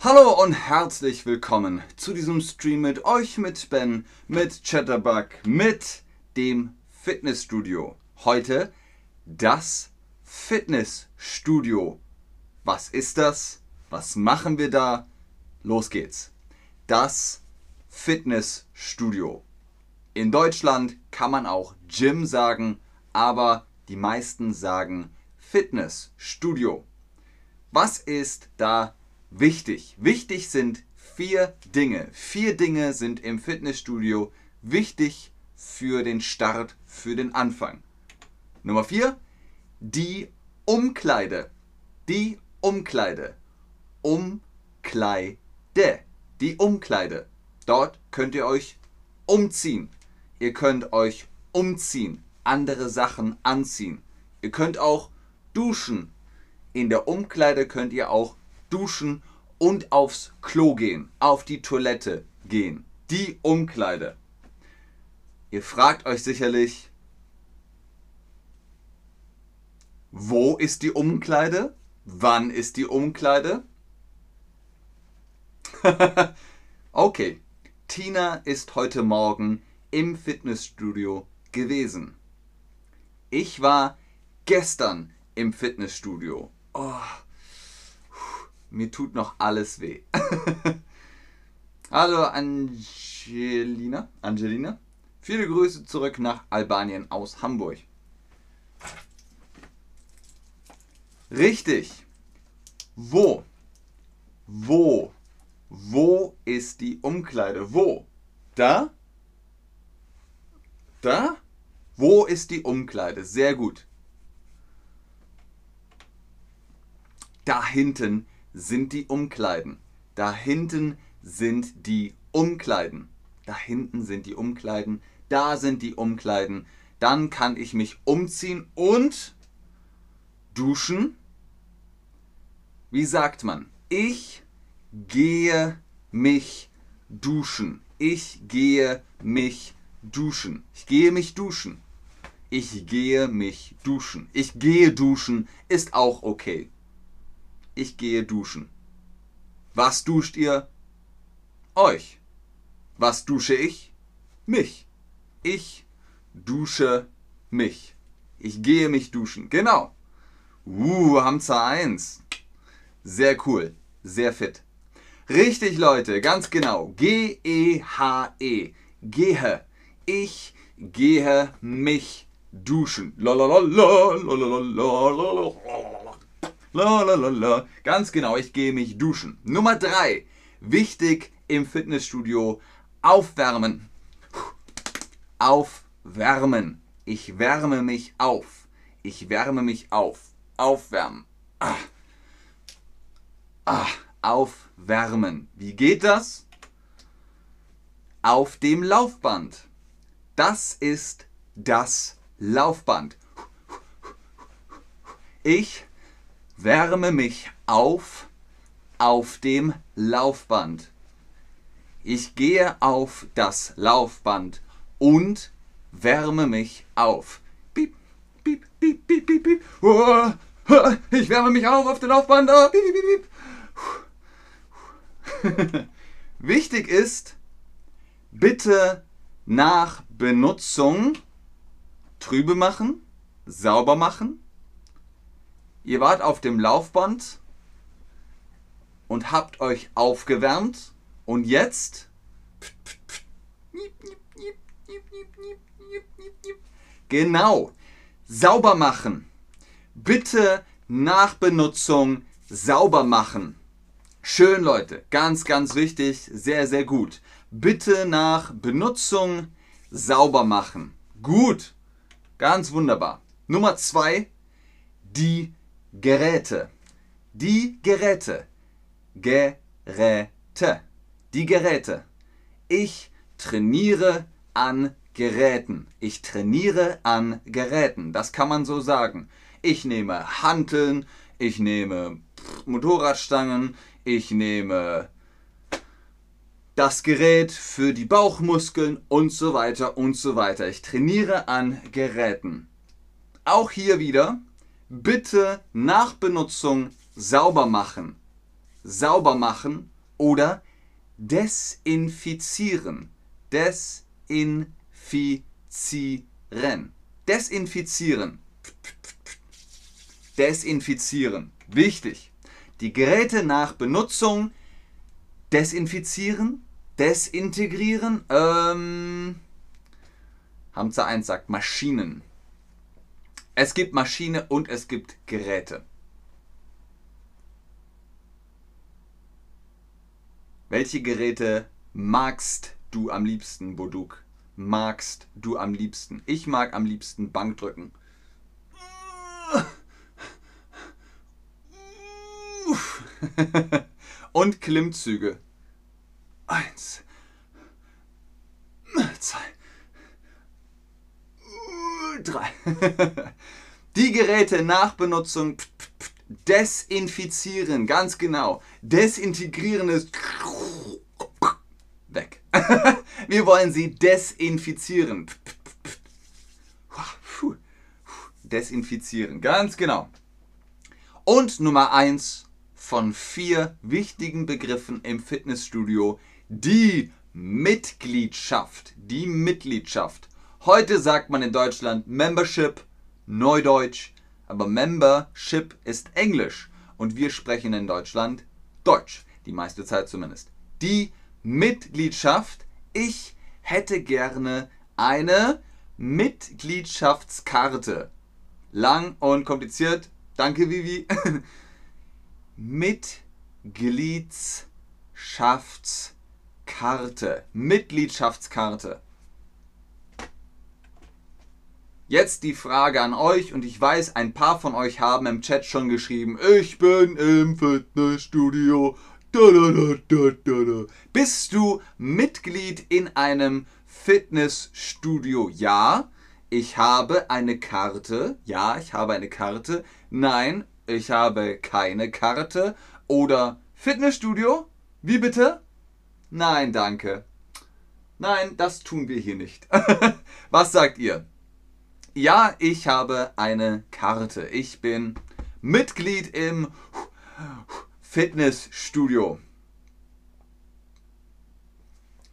Hallo und herzlich willkommen zu diesem Stream mit euch, mit Ben, mit Chatterbug, mit dem Fitnessstudio. Heute das Fitnessstudio. Was ist das? Was machen wir da? Los geht's. Das Fitnessstudio. In Deutschland kann man auch Gym sagen, aber die meisten sagen Fitnessstudio. Was ist da wichtig? Wichtig sind vier Dinge. Vier Dinge sind im Fitnessstudio wichtig für den Start, für den Anfang. Nummer vier, die Umkleide. Die Umkleide. Umkleide. Die Umkleide. Dort könnt ihr euch umziehen. Ihr könnt euch umziehen, andere Sachen anziehen. Ihr könnt auch duschen. In der Umkleide könnt ihr auch duschen und aufs Klo gehen, auf die Toilette gehen. Die Umkleide. Ihr fragt euch sicherlich, wo ist die Umkleide? Wann ist die Umkleide? okay, Tina ist heute Morgen im Fitnessstudio gewesen. Ich war gestern im Fitnessstudio. Oh, mir tut noch alles weh. Hallo Angelina. Angelina. Viele Grüße zurück nach Albanien aus Hamburg. Richtig. Wo? Wo? Wo ist die Umkleide? Wo? Da? Da? Wo ist die Umkleide? Sehr gut. Da hinten sind die Umkleiden. Da hinten sind die Umkleiden. Da hinten sind die Umkleiden. Da sind die Umkleiden. Dann kann ich mich umziehen und duschen. Wie sagt man? Ich gehe mich duschen. Ich gehe mich duschen. Ich gehe mich duschen. Ich gehe mich duschen. Ich gehe duschen ist auch okay. Ich gehe duschen. Was duscht ihr? Euch. Was dusche ich? Mich. Ich dusche mich. Ich gehe mich duschen. Genau. Uh, Hamza 1. Sehr cool. Sehr fit. Richtig, Leute. Ganz genau. G-E-H-E. -E. Gehe. Ich gehe mich duschen. Lalalala. Ganz genau, ich gehe mich duschen. Nummer drei. Wichtig im Fitnessstudio. Aufwärmen. Aufwärmen. Ich wärme mich auf. Ich wärme mich auf. Aufwärmen. Ah. Ah. Aufwärmen. Wie geht das? Auf dem Laufband. Das ist das Laufband. Ich wärme mich auf auf dem Laufband. Ich gehe auf das Laufband und wärme mich auf. Piep, piep, piep, piep, piep, piep. Ich wärme mich auf auf dem Laufband. Oh, piep, piep, piep. Wichtig ist, bitte nach Benutzung trübe machen, sauber machen. Ihr wart auf dem Laufband und habt euch aufgewärmt und jetzt genau sauber machen. Bitte nach Benutzung sauber machen. Schön Leute, ganz ganz wichtig, sehr sehr gut. Bitte nach Benutzung sauber machen. Gut. Ganz wunderbar. Nummer zwei, die Geräte. Die Geräte. Geräte. Die Geräte. Ich trainiere an Geräten. Ich trainiere an Geräten. Das kann man so sagen. Ich nehme Hanteln, ich nehme Motorradstangen, ich nehme das Gerät für die Bauchmuskeln und so weiter und so weiter. Ich trainiere an Geräten. Auch hier wieder, bitte nach Benutzung sauber machen. Sauber machen oder desinfizieren. Desinfizieren. Desinfizieren. Desinfizieren. Wichtig. Die Geräte nach Benutzung desinfizieren, desintegrieren. Ähm, Hamza 1 sagt Maschinen. Es gibt Maschine und es gibt Geräte. Welche Geräte magst du am liebsten, Boduk? Magst du am liebsten? Ich mag am liebsten Bankdrücken. und Klimmzüge. Eins, zwei, drei. Die Geräte nach Benutzung desinfizieren, ganz genau. Desintegrieren ist weg. Wir wollen sie desinfizieren. Desinfizieren, ganz genau. Und Nummer eins von vier wichtigen Begriffen im Fitnessstudio, die Mitgliedschaft. Die Mitgliedschaft. Heute sagt man in Deutschland Membership, Neudeutsch, aber Membership ist Englisch und wir sprechen in Deutschland Deutsch, die meiste Zeit zumindest. Die Mitgliedschaft. Ich hätte gerne eine Mitgliedschaftskarte. Lang und kompliziert. Danke, Vivi. Mitgliedschaftskarte. Mitgliedschaftskarte. Jetzt die Frage an euch und ich weiß, ein paar von euch haben im Chat schon geschrieben, ich bin im Fitnessstudio. Bist du Mitglied in einem Fitnessstudio? Ja. Ich habe eine Karte. Ja, ich habe eine Karte. Nein, ich habe keine Karte. Oder Fitnessstudio? Wie bitte? Nein, danke. Nein, das tun wir hier nicht. Was sagt ihr? Ja, ich habe eine Karte. Ich bin Mitglied im Fitnessstudio.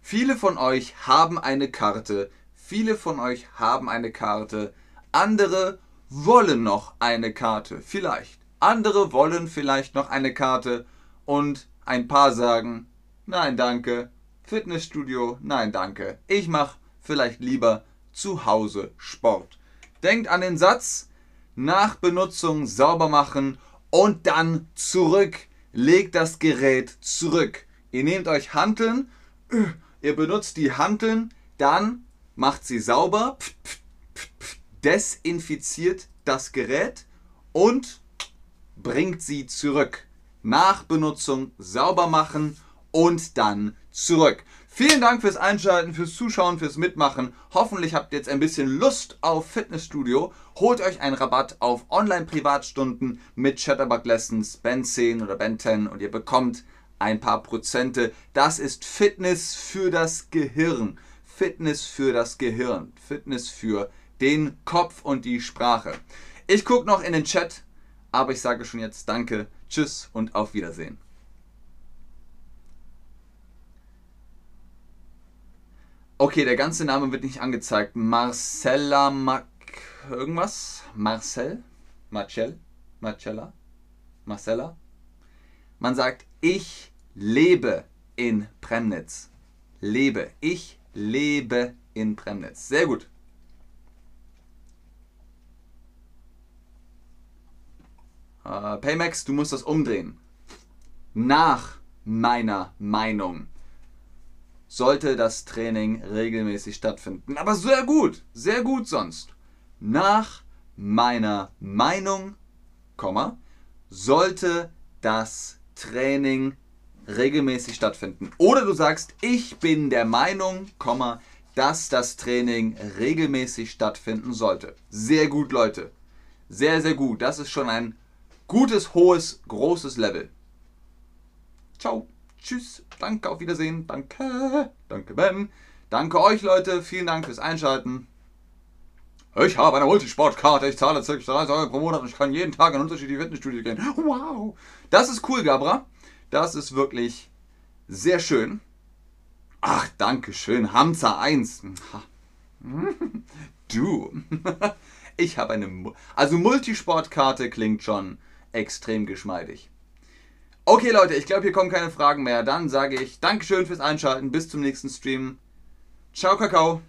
Viele von euch haben eine Karte. Viele von euch haben eine Karte. Andere wollen noch eine Karte. Vielleicht. Andere wollen vielleicht noch eine Karte. Und ein paar sagen, nein danke. Fitnessstudio, nein danke. Ich mache vielleicht lieber zu Hause Sport. Denkt an den Satz, nach Benutzung sauber machen und dann zurück. Legt das Gerät zurück. Ihr nehmt euch Hanteln, ihr benutzt die Hanteln, dann macht sie sauber, desinfiziert das Gerät und bringt sie zurück. Nach Benutzung sauber machen und dann zurück. Vielen Dank fürs Einschalten, fürs Zuschauen, fürs Mitmachen. Hoffentlich habt ihr jetzt ein bisschen Lust auf Fitnessstudio. Holt euch einen Rabatt auf Online-Privatstunden mit Chatterbug Lessons, Ben 10 oder Ben 10 und ihr bekommt ein paar Prozente. Das ist Fitness für das Gehirn. Fitness für das Gehirn. Fitness für den Kopf und die Sprache. Ich gucke noch in den Chat, aber ich sage schon jetzt Danke, Tschüss und auf Wiedersehen. Okay, der ganze Name wird nicht angezeigt. Marcella Mac irgendwas? Marcel? Marcel? Marcella? Marcella? Man sagt, ich lebe in Premnitz. Lebe. Ich lebe in Premnitz. Sehr gut. Uh, Paymax, du musst das umdrehen. Nach meiner Meinung sollte das Training regelmäßig stattfinden. Aber sehr gut, sehr gut sonst. Nach meiner Meinung, Komma, sollte das Training regelmäßig stattfinden. Oder du sagst, ich bin der Meinung, Komma, dass das Training regelmäßig stattfinden sollte. Sehr gut, Leute. Sehr, sehr gut. Das ist schon ein gutes, hohes, großes Level. Ciao. Tschüss, danke, auf Wiedersehen, danke, danke Ben, danke euch Leute, vielen Dank fürs Einschalten Ich habe eine Multisportkarte, ich zahle ca. 30 Euro pro Monat und ich kann jeden Tag in unterschiedliche Fitnessstudios gehen. Wow. Das ist cool, Gabra. Das ist wirklich sehr schön. Ach, danke schön. Hamza 1. Du. Ich habe eine. Mu also Multisportkarte klingt schon extrem geschmeidig. Okay, Leute, ich glaube, hier kommen keine Fragen mehr. Dann sage ich Dankeschön fürs Einschalten. Bis zum nächsten Stream. Ciao, Kakao.